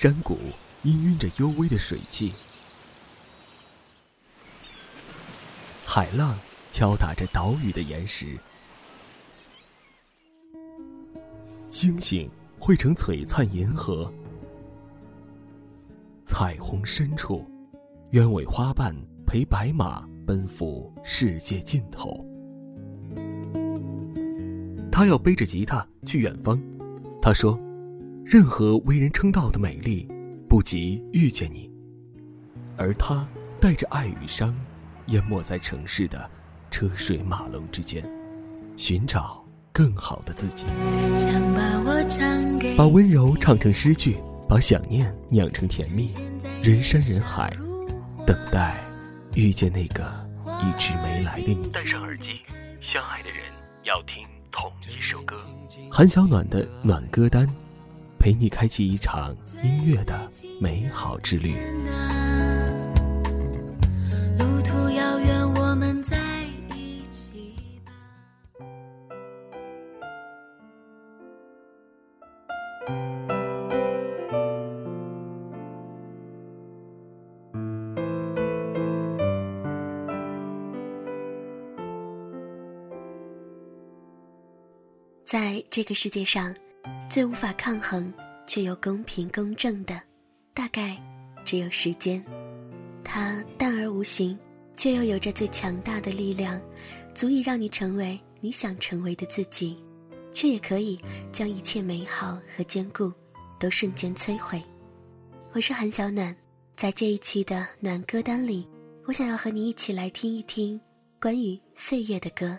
山谷氤氲着幽微的水汽，海浪敲打着岛屿的岩石，星星汇成璀璨银河，彩虹深处，鸢尾花瓣陪白马奔赴世界尽头。他要背着吉他去远方，他说。任何为人称道的美丽，不及遇见你。而他带着爱与伤，淹没在城市的车水马龙之间，寻找更好的自己。想把我唱把温柔唱成诗句，把想念酿成甜蜜。人山人海，等待遇见那个一直没来的你。戴上耳机，相爱的人要听同一首歌。韩小暖的暖歌单。陪你开启一场音乐的美好之旅。路途遥远，我们在一起在这个世界上。最无法抗衡却又公平公正的，大概只有时间。它淡而无形，却又有着最强大的力量，足以让你成为你想成为的自己，却也可以将一切美好和坚固都瞬间摧毁。我是韩小暖，在这一期的暖歌单里，我想要和你一起来听一听关于岁月的歌。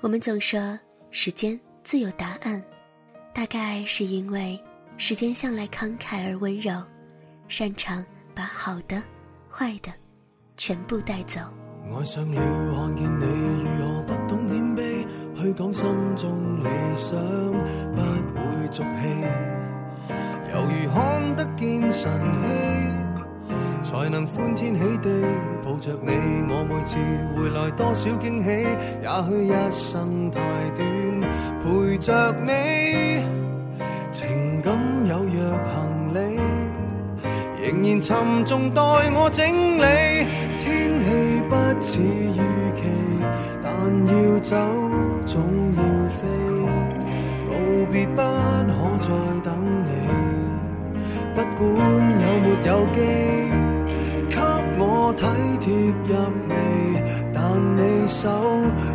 我们总说时间自有答案。大概是因为时间向来慷慨而温柔，擅长把好的、坏的全部带走。爱上了看见你如何不懂谦卑，去讲心中理想，不会俗气，犹如看得见晨曦，才能欢天喜地抱着你。我每次回来多少惊喜，也许一生太短。陪着你，情感有若行李，仍然沉重待我整理。天气不似预期，但要走总要飞。告别不可再等你，不管有没有机，我体贴入微。但你手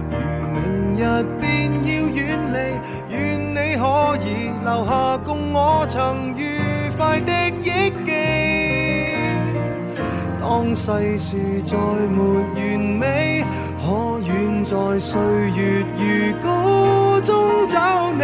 如明日便要远离，愿你可以留下共我曾愉快的忆记。当世事再没完美，可愿在岁月如歌中找你？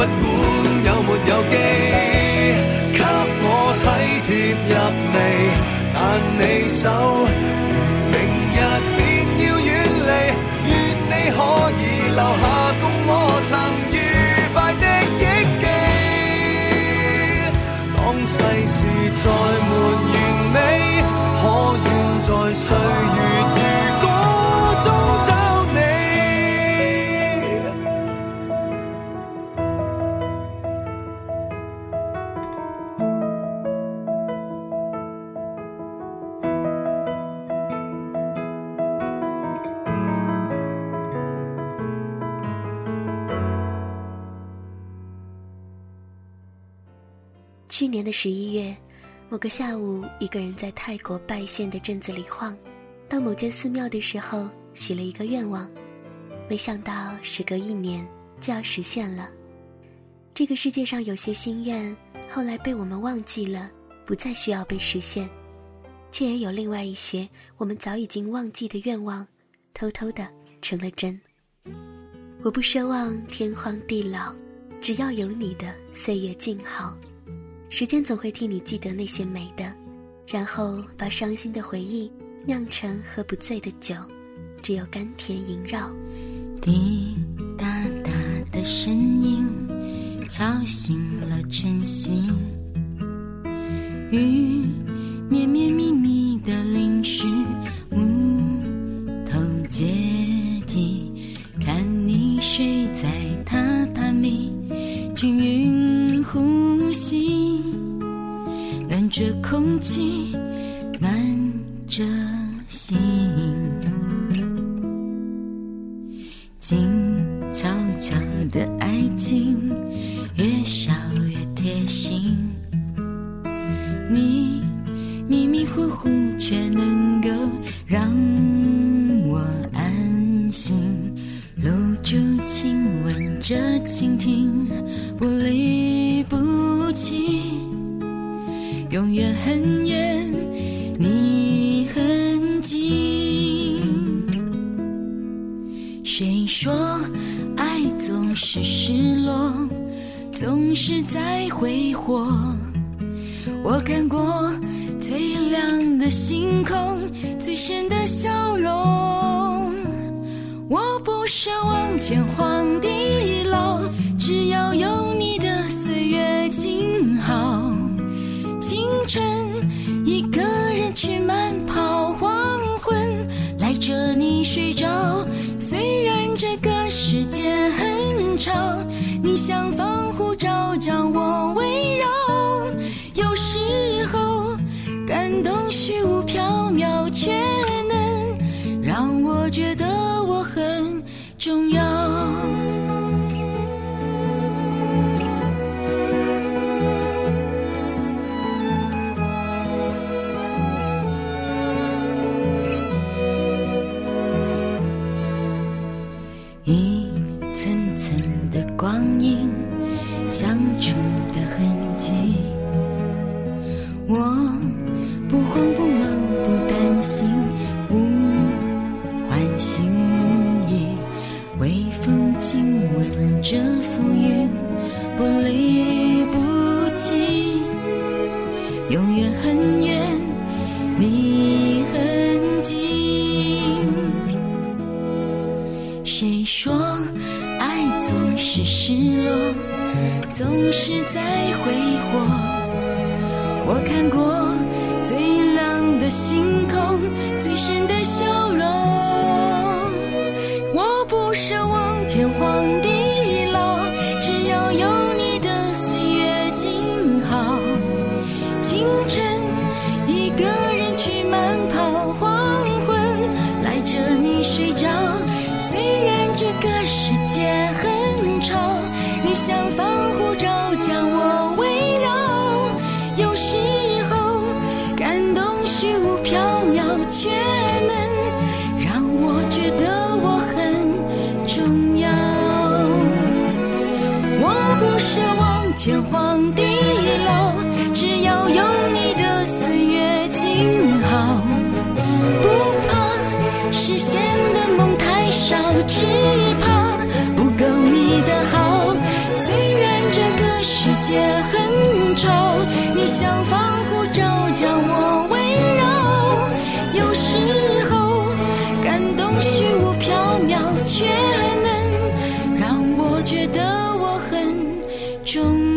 不管有没有机给我体贴入微但你手如明日便要远离愿你可以留下共我曾愉快的忆记。当世事再没去年的十一月，某个下午，一个人在泰国拜县的镇子里晃，到某间寺庙的时候，许了一个愿望，没想到时隔一年就要实现了。这个世界上有些心愿，后来被我们忘记了，不再需要被实现，却也有另外一些我们早已经忘记的愿望，偷偷的成了真。我不奢望天荒地老，只要有你的岁月静好。时间总会替你记得那些美的，然后把伤心的回忆酿成喝不醉的酒，只有甘甜萦绕。滴答答的声音敲醒了晨曦，雨绵绵密密的淋湿的倾听，不离不弃。永远很远，你很近。谁说爱总是失落，总是在挥霍？我看过最亮的星空，最深的笑容。我不奢望天荒地晨，一个人去慢跑，黄昏赖着你睡着。虽然这个世界很吵，你像防护罩将我围绕。有时候，感动虚无缥缈，却能让我觉得我很重要。这浮云不离不弃。永远很远你很近。谁说爱总是失落总是在挥霍？我看过最亮的星空天觉得我很重。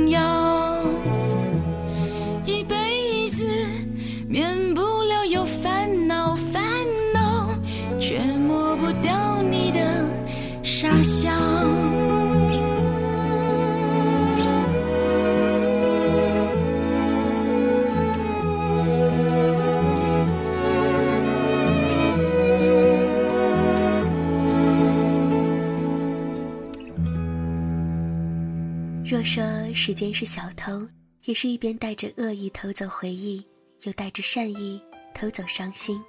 说时间是小偷，也是一边带着恶意偷走回忆，又带着善意偷走伤心。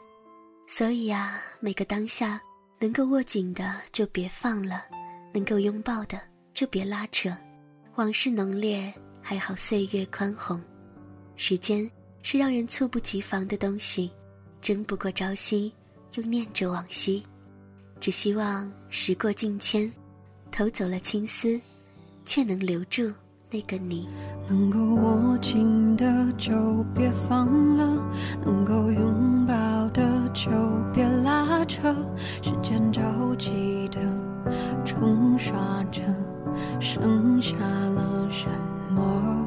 所以啊，每个当下，能够握紧的就别放了，能够拥抱的就别拉扯。往事浓烈，还好岁月宽宏。时间是让人猝不及防的东西，争不过朝夕，又念着往昔。只希望时过境迁，偷走了青丝，却能留住那个你。能够握紧的就别放了，能够拥抱的就别拉扯。时间着急的冲刷着，剩下了什么？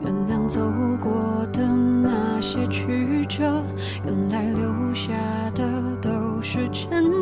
原谅走过的那些曲折，原来留下的都是真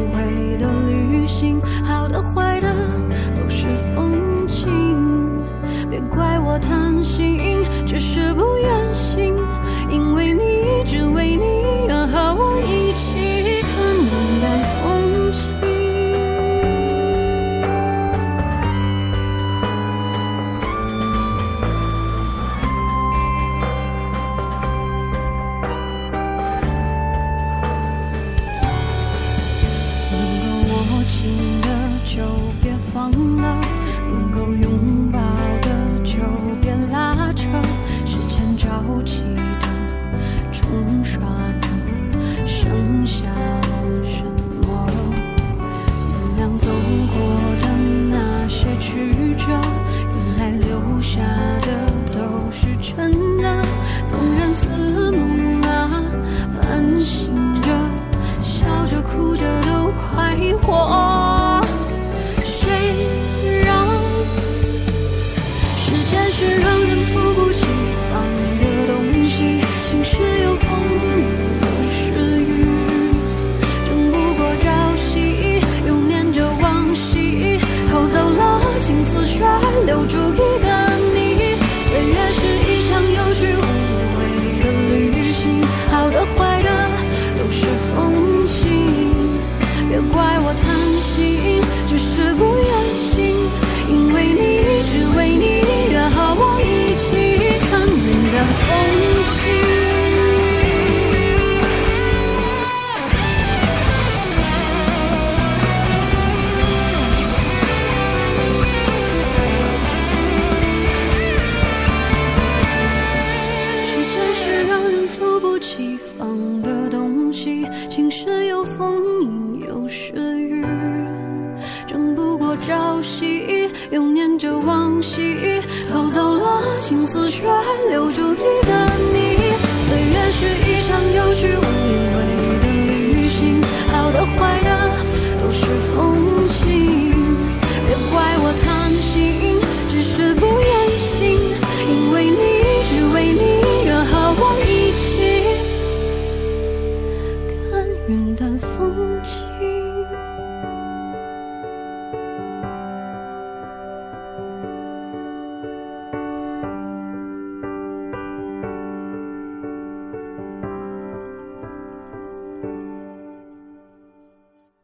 我贪心，只是不愿醒，因为你，只为你，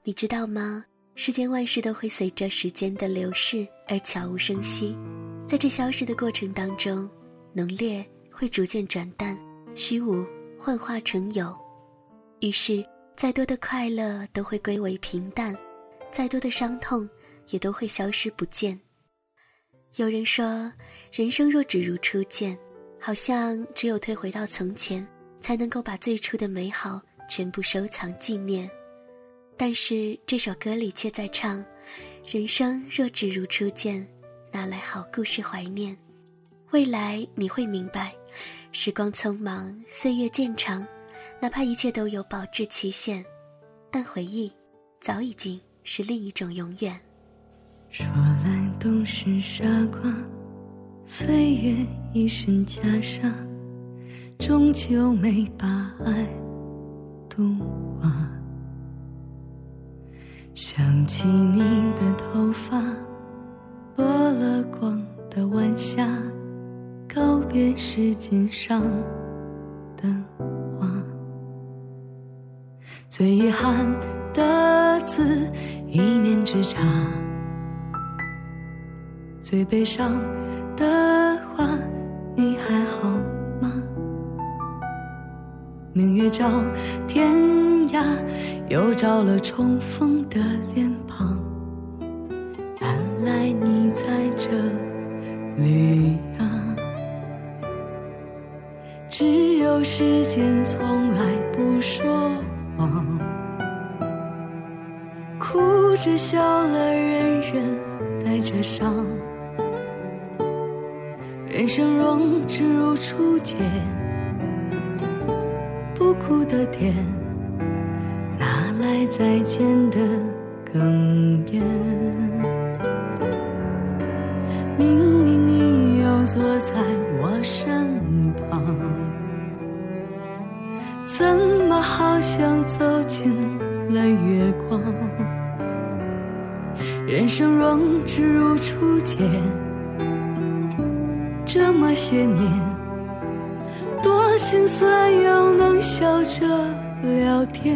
你知道吗？世间万事都会随着时间的流逝而悄无声息，在这消失的过程当中，浓烈会逐渐转淡，虚无幻化成有。于是，再多的快乐都会归为平淡，再多的伤痛也都会消失不见。有人说，人生若只如初见，好像只有退回到从前，才能够把最初的美好全部收藏纪念。但是这首歌里却在唱：“人生若只如初见，哪来好故事怀念？未来你会明白，时光匆忙，岁月渐长，哪怕一切都有保质期限，但回忆早已经是另一种永远。”说来都是傻瓜，岁月一身袈裟，终究没把爱渡完。想起你的头发，落了光的晚霞，告别时间上的花。最遗憾的字，一念之差。最悲伤的话，你还好吗？明月照天又照了重逢的脸庞。原来你在这里啊！只有时间从来不说谎，哭着笑了，人人带着伤。人生若只如初见，不哭的甜，再见的哽咽？明明你又坐在我身旁，怎么好像走进了月光？人生若只如初见。这么些年，多心酸又能笑着聊天。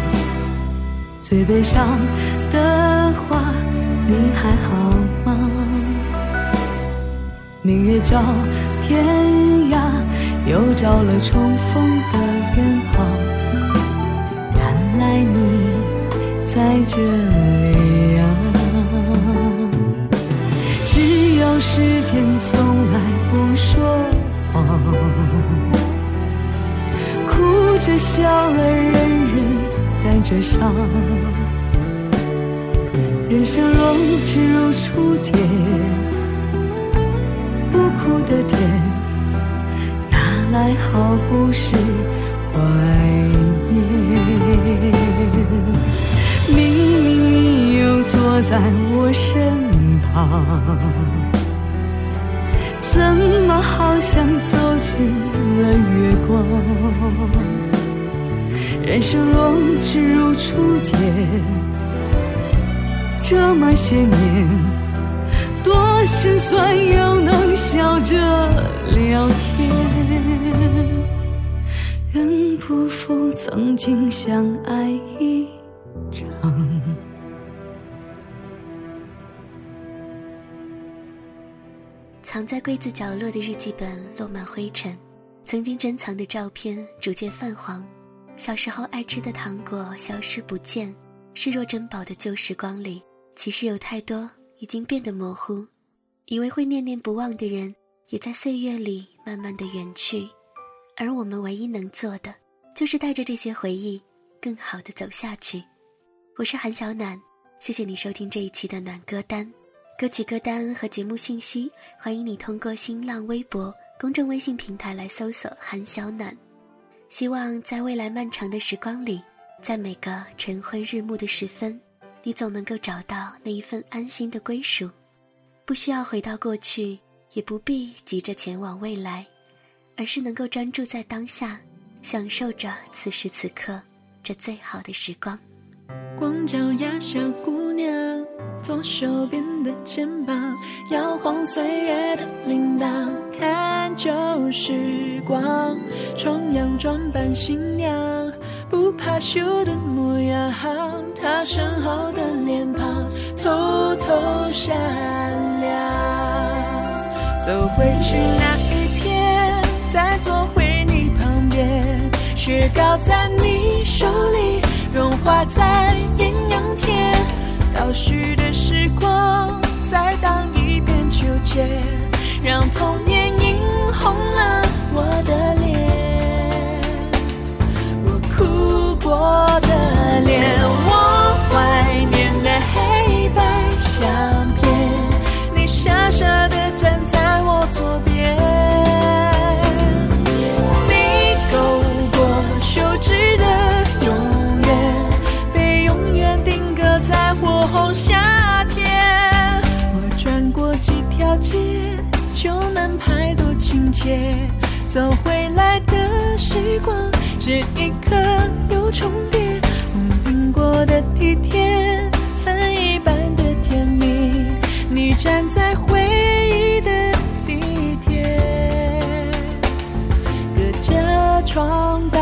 最悲伤的话，你还好吗？明月照天涯，又照了重逢的脸庞。原来你在这里啊！只有时间从来不说谎，哭着笑了，人人。带着伤，人生若只如初见，不哭的甜，哪来好故事怀念？明明你又坐在我身旁，怎么好像走进了月光？人生若只如初见，这么些年，多心酸又能笑着聊天。愿不负曾经相爱一场。藏在柜子角落的日记本落满灰尘，曾经珍藏的照片逐渐泛黄。小时候爱吃的糖果消失不见，视若珍宝的旧时光里，其实有太多已经变得模糊。以为会念念不忘的人，也在岁月里慢慢的远去。而我们唯一能做的，就是带着这些回忆，更好的走下去。我是韩小暖，谢谢你收听这一期的暖歌单。歌曲歌单和节目信息，欢迎你通过新浪微博、公众微信平台来搜索“韩小暖”。希望在未来漫长的时光里，在每个晨昏日暮的时分，你总能够找到那一份安心的归属，不需要回到过去，也不必急着前往未来，而是能够专注在当下，享受着此时此刻这最好的时光。光脚丫小姑娘。左手边的肩膀，摇晃岁月的铃铛，看旧时光，重阳装扮新娘，不怕羞的模样，他身后的脸庞偷偷闪亮。走回去那一天，再坐回你旁边，雪糕在你手里融化在艳阳天，倒叙的时光再荡一遍秋千，让童年映红了我的脸，切。走回来的时光，这一刻又重叠，红苹果的体贴，分一半的甜蜜。你站在回忆的地铁，隔着窗道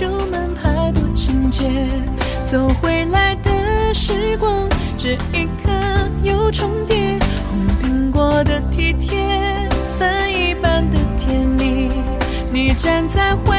就能拍多情节。走回来的时光，这一刻又重叠。红苹果的体贴，分一半的甜蜜。你站在回